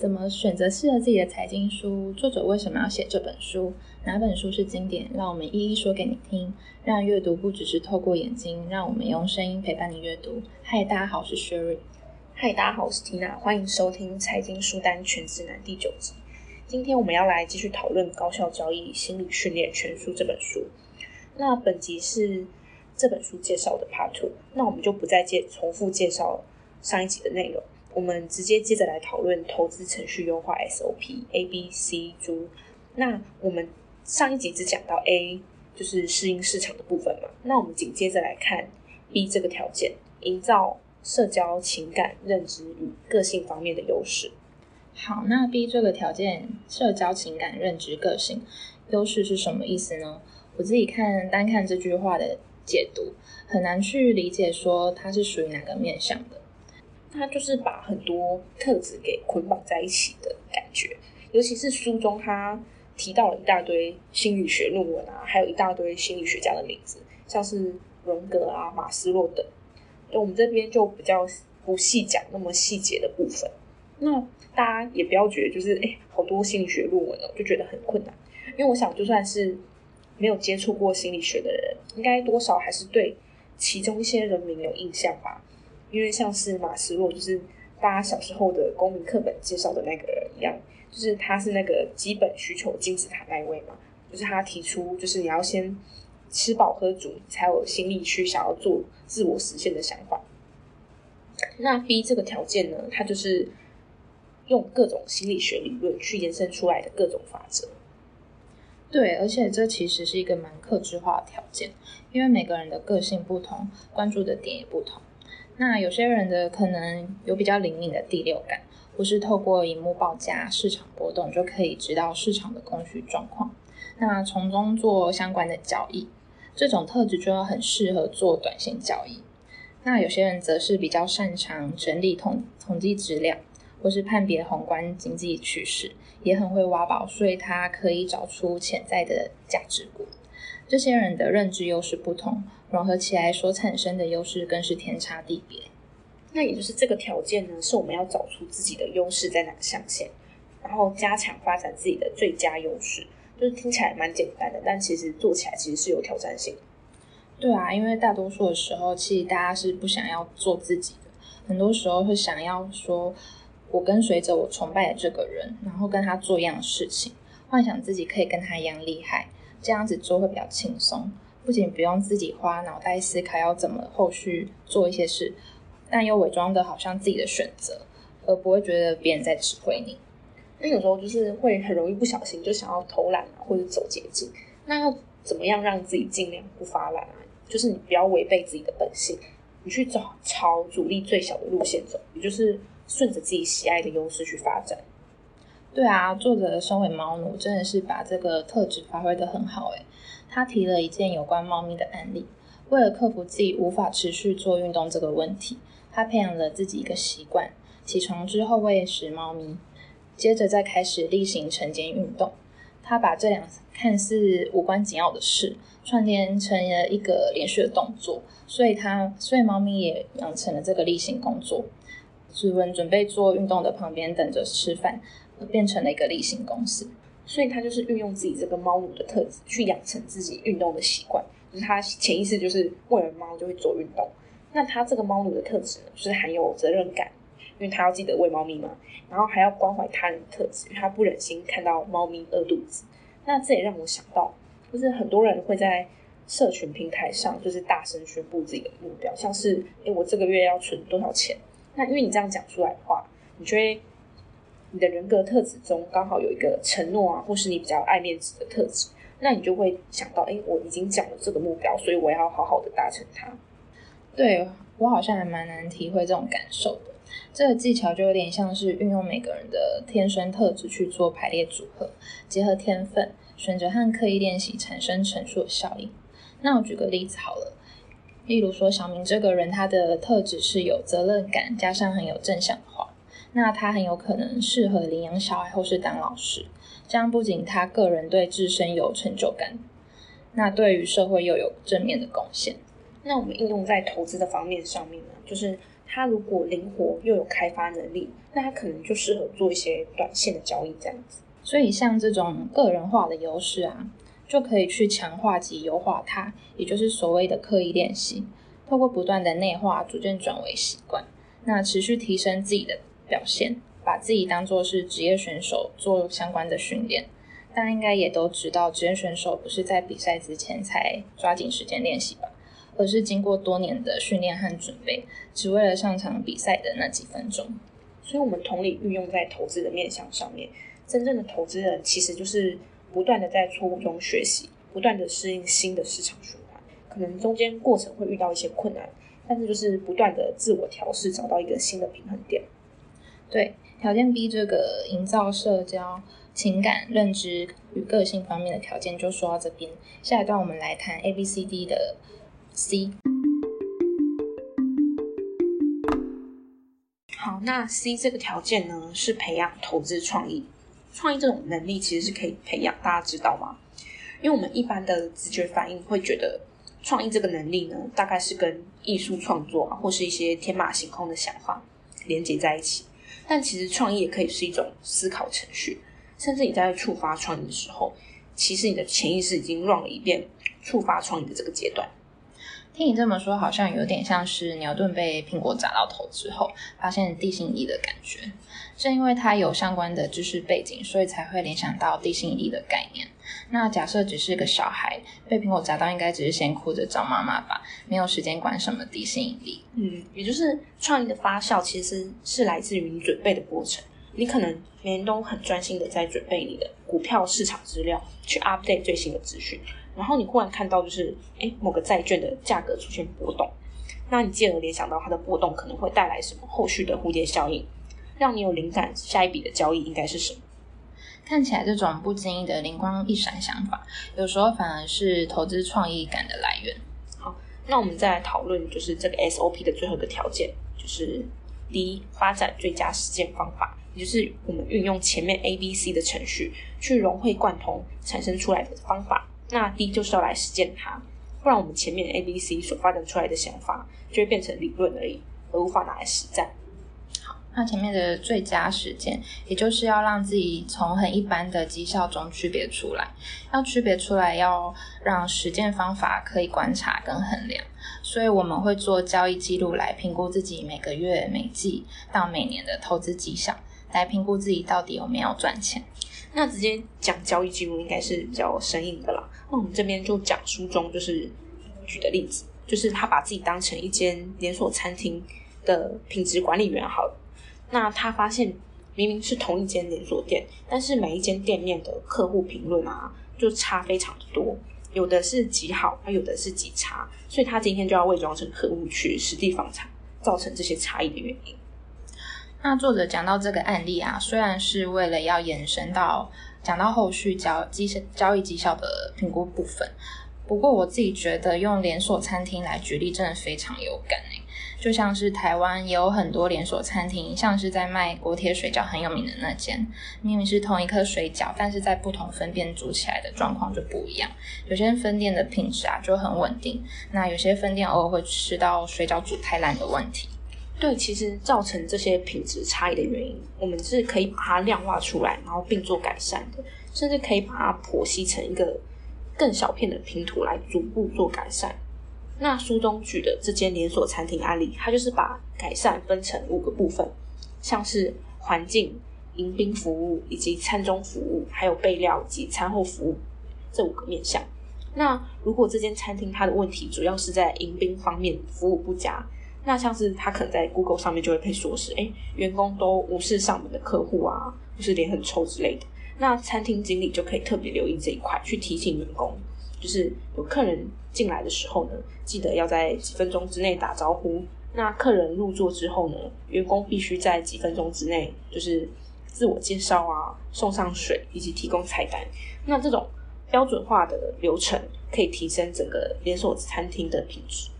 怎么选择适合自己的财经书？作者为什么要写这本书？哪本书是经典？让我们一一说给你听。让阅读不只是透过眼睛，让我们用声音陪伴你阅读。嗨，大家好，我是 Sherry。嗨，大家好，我是 Tina，欢迎收听《财经书单全指南》第九集。今天我们要来继续讨论《高效交易心理训练全书》这本书。那本集是这本书介绍的 Part Two，那我们就不再介重复介绍上一集的内容。我们直接接着来讨论投资程序优化 SOP A、B、C 猪。那我们上一集只讲到 A，就是适应市场的部分嘛。那我们紧接着来看 B 这个条件，营造社交、情感、认知与个性方面的优势。好，那 B 这个条件，社交、情感、认知、个性优势是什么意思呢？我自己看单看这句话的解读，很难去理解说它是属于哪个面向的。他就是把很多特质给捆绑在一起的感觉，尤其是书中他提到了一大堆心理学论文啊，还有一大堆心理学家的名字，像是荣格啊、马斯洛等。那我们这边就比较不细讲那么细节的部分。那大家也不要觉得就是哎，好多心理学论文哦，就觉得很困难。因为我想，就算是没有接触过心理学的人，应该多少还是对其中一些人名有印象吧。因为像是马斯洛，就是大家小时候的公民课本介绍的那个人一样，就是他是那个基本需求金字塔那一位嘛，就是他提出，就是你要先吃饱喝足，才有心力去想要做自我实现的想法。那 B 这个条件呢，它就是用各种心理学理论去延伸出来的各种法则。对，而且这其实是一个蛮克制化的条件，因为每个人的个性不同，关注的点也不同。那有些人的可能有比较灵敏的第六感，或是透过荧幕报价、市场波动就可以知道市场的供需状况，那从中做相关的交易，这种特质就很适合做短线交易。那有些人则是比较擅长整理统统计资料，或是判别宏观经济趋势，也很会挖宝，所以他可以找出潜在的价值股。这些人的认知优势不同。融合起来所产生的优势更是天差地别。那也就是这个条件呢，是我们要找出自己的优势在哪个象限，然后加强发展自己的最佳优势。就是听起来蛮简单的，但其实做起来其实是有挑战性。对啊，因为大多数的时候，其实大家是不想要做自己的，很多时候会想要说，我跟随着我崇拜的这个人，然后跟他做一样的事情，幻想自己可以跟他一样厉害，这样子做会比较轻松。不仅不用自己花脑袋思考要怎么后续做一些事，但又伪装的好像自己的选择，而不会觉得别人在指挥你。那有时候就是会很容易不小心就想要偷懒啊，或者走捷径。那要怎么样让自己尽量不发懒啊？就是你不要违背自己的本性，你去找朝阻力最小的路线走，也就是顺着自己喜爱的优势去发展。对啊，作者身为猫奴，真的是把这个特质发挥的很好诶他提了一件有关猫咪的案例，为了克服自己无法持续做运动这个问题，他培养了自己一个习惯：起床之后喂食猫咪，接着再开始例行晨间运动。他把这两看似无关紧要的事串联成了一个连续的动作，所以他所以猫咪也养成了这个例行工作。主人准备做运动的旁边等着吃饭。变成了一个例行公司，所以他就是运用自己这个猫奴的特质去养成自己运动的习惯，就是他潜意识就是喂了猫就会做运动。那他这个猫奴的特质呢，就是很有责任感，因为他要记得喂猫咪嘛，然后还要关怀他人的特质，他不忍心看到猫咪饿肚子。那这也让我想到，就是很多人会在社群平台上就是大声宣布自己的目标，像是哎我这个月要存多少钱？那因为你这样讲出来的话，你就会。你的人格特质中刚好有一个承诺啊，或是你比较爱面子的特质，那你就会想到，哎，我已经讲了这个目标，所以我要好好的达成它。对我好像还蛮难体会这种感受的。这个技巧就有点像是运用每个人的天生特质去做排列组合，结合天分、选择和刻意练习产生陈述的效应。那我举个例子好了，例如说小明这个人，他的特质是有责任感，加上很有正向的话。那他很有可能适合领养小孩或是当老师，这样不仅他个人对自身有成就感，那对于社会又有正面的贡献。那我们应用在投资的方面上面呢，就是他如果灵活又有开发能力，那他可能就适合做一些短线的交易这样子。所以像这种个人化的优势啊，就可以去强化及优化它，也就是所谓的刻意练习，透过不断的内化，逐渐转为习惯，那持续提升自己的表现，把自己当做是职业选手做相关的训练。大家应该也都知道，职业选手不是在比赛之前才抓紧时间练习吧，而是经过多年的训练和准备，只为了上场比赛的那几分钟。所以，我们同理运用在投资的面向上面，真正的投资人其实就是不断的在错误中学习，不断的适应新的市场循环。可能中间过程会遇到一些困难，但是就是不断的自我调试，找到一个新的平衡点。对，条件 B 这个营造社交。情感、认知与个性方面的条件就说到这边。下一段我们来谈 A、B、C、D 的 C。好，那 C 这个条件呢，是培养投资创意。创意这种能力其实是可以培养，大家知道吗？因为我们一般的直觉反应会觉得，创意这个能力呢，大概是跟艺术创作啊，或是一些天马行空的想法连接在一起。但其实创意也可以是一种思考程序。甚至你在触发创意的时候，其实你的潜意识已经 run 了一遍触发创意的这个阶段。听你这么说，好像有点像是牛顿被苹果砸到头之后，发现地心引力的感觉。正因为他有相关的知识背景，所以才会联想到地心引力的概念。那假设只是个小孩被苹果砸到，应该只是先哭着找妈妈吧，没有时间管什么地心引力。嗯，也就是创意的发酵，其实是来自于你准备的过程。你可能每天都很专心的在准备你的股票市场资料，去 update 最新的资讯，然后你忽然看到就是，哎，某个债券的价格出现波动，那你进而联想到它的波动可能会带来什么后续的蝴蝶效应，让你有灵感，下一笔的交易应该是什么？看起来这种不经意的灵光一闪想法，有时候反而是投资创意感的来源。好，那我们再来讨论，就是这个 SOP 的最后一个条件，就是第一，发展最佳实践方法。也就是我们运用前面 A、B、C 的程序去融会贯通产生出来的方法，那 D 就是要来实践它，不然我们前面 A、B、C 所发展出来的想法就会变成理论而已，而无法拿来实战。那前面的最佳实践，也就是要让自己从很一般的绩效中区别出来，要区别出来，要让实践方法可以观察跟衡量。所以我们会做交易记录来评估自己每个月、每季到每年的投资绩效。来评估自己到底有没有赚钱。那直接讲交易记录应该是比较生硬的啦。那我们这边就讲书中就是举的例子，就是他把自己当成一间连锁餐厅的品质管理员好了。那他发现明明是同一间连锁店，但是每一间店面的客户评论啊，就差非常的多，有的是极好，而有的是极差。所以他今天就要伪装成客户去实地访查，造成这些差异的原因。那作者讲到这个案例啊，虽然是为了要延伸到讲到后续交绩交易绩效的评估部分，不过我自己觉得用连锁餐厅来举例真的非常有感。就像是台湾也有很多连锁餐厅，像是在卖锅贴水饺很有名的那间，明明是同一颗水饺，但是在不同分店煮起来的状况就不一样。有些分店的品质啊就很稳定，那有些分店偶尔会吃到水饺煮太烂的问题。对，其实造成这些品质差异的原因，我们是可以把它量化出来，然后并做改善的，甚至可以把它剖析成一个更小片的拼图来逐步做改善。那书中举的这间连锁餐厅案例，它就是把改善分成五个部分，像是环境、迎宾服务以及餐中服务，还有备料及餐后服务这五个面向。那如果这间餐厅它的问题主要是在迎宾方面服务不佳。那像是他可能在 Google 上面就会被说是，哎，员工都无视上门的客户啊，或是脸很臭之类的。那餐厅经理就可以特别留意这一块，去提醒员工，就是有客人进来的时候呢，记得要在几分钟之内打招呼。那客人入座之后呢，员工必须在几分钟之内，就是自我介绍啊，送上水以及提供菜单。那这种标准化的流程，可以提升整个连锁餐厅的品质。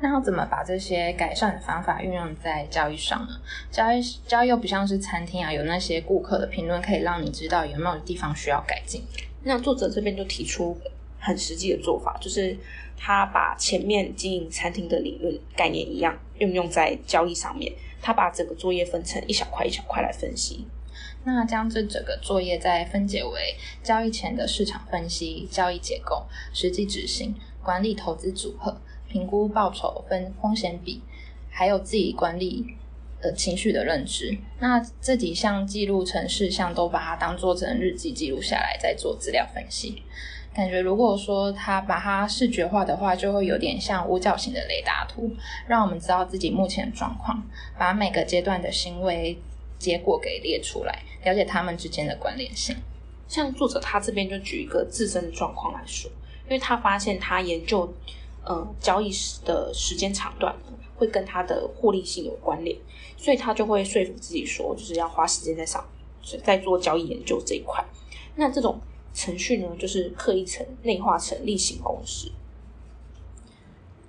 那要怎么把这些改善的方法运用在交易上呢？交易交易又不像是餐厅啊，有那些顾客的评论可以让你知道有没有地方需要改进。那作者这边就提出很实际的做法，就是他把前面经营餐厅的理论概念一样运用在交易上面。他把整个作业分成一小块一小块来分析。那将这整个作业再分解为交易前的市场分析、交易结构、实际执行、管理投资组合、评估报酬分风险比，还有自己管理呃情绪的认知。那这几项记录成事项都把它当做成日记记录下来，再做资料分析。感觉如果说他把它视觉化的话，就会有点像五角形的雷达图，让我们知道自己目前的状况，把每个阶段的行为结果给列出来，了解他们之间的关联性。像作者他这边就举一个自身的状况来说，因为他发现他研究呃交易时的时间长短，会跟他的获利性有关联，所以他就会说服自己说，就是要花时间在上，在做交易研究这一块。那这种。程序呢，就是刻意成内化成例行公事。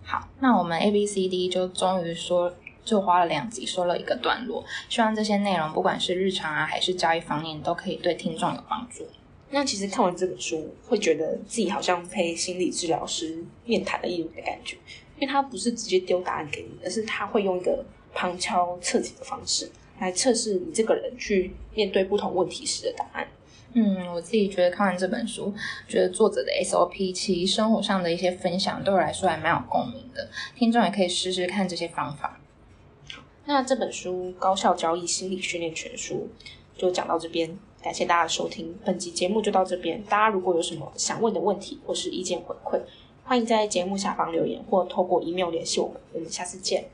好，那我们 A B C D 就终于说，就花了两集说了一个段落。希望这些内容，不管是日常啊，还是交易方面，都可以对听众有帮助。那其实看完这本书，会觉得自己好像陪心理治疗师面谈了一轮的感觉，因为他不是直接丢答案给你，而是他会用一个旁敲侧击的方式来测试你这个人去面对不同问题时的答案。嗯，我自己觉得看完这本书，觉得作者的 SOP 其生活上的一些分享，对我来说还蛮有共鸣的。听众也可以试试看这些方法。那这本书《高效交易心理训练全书》就讲到这边，感谢大家的收听。本集节目就到这边，大家如果有什么想问的问题或是意见回馈，欢迎在节目下方留言或透过 email 联系我们。我们下次见。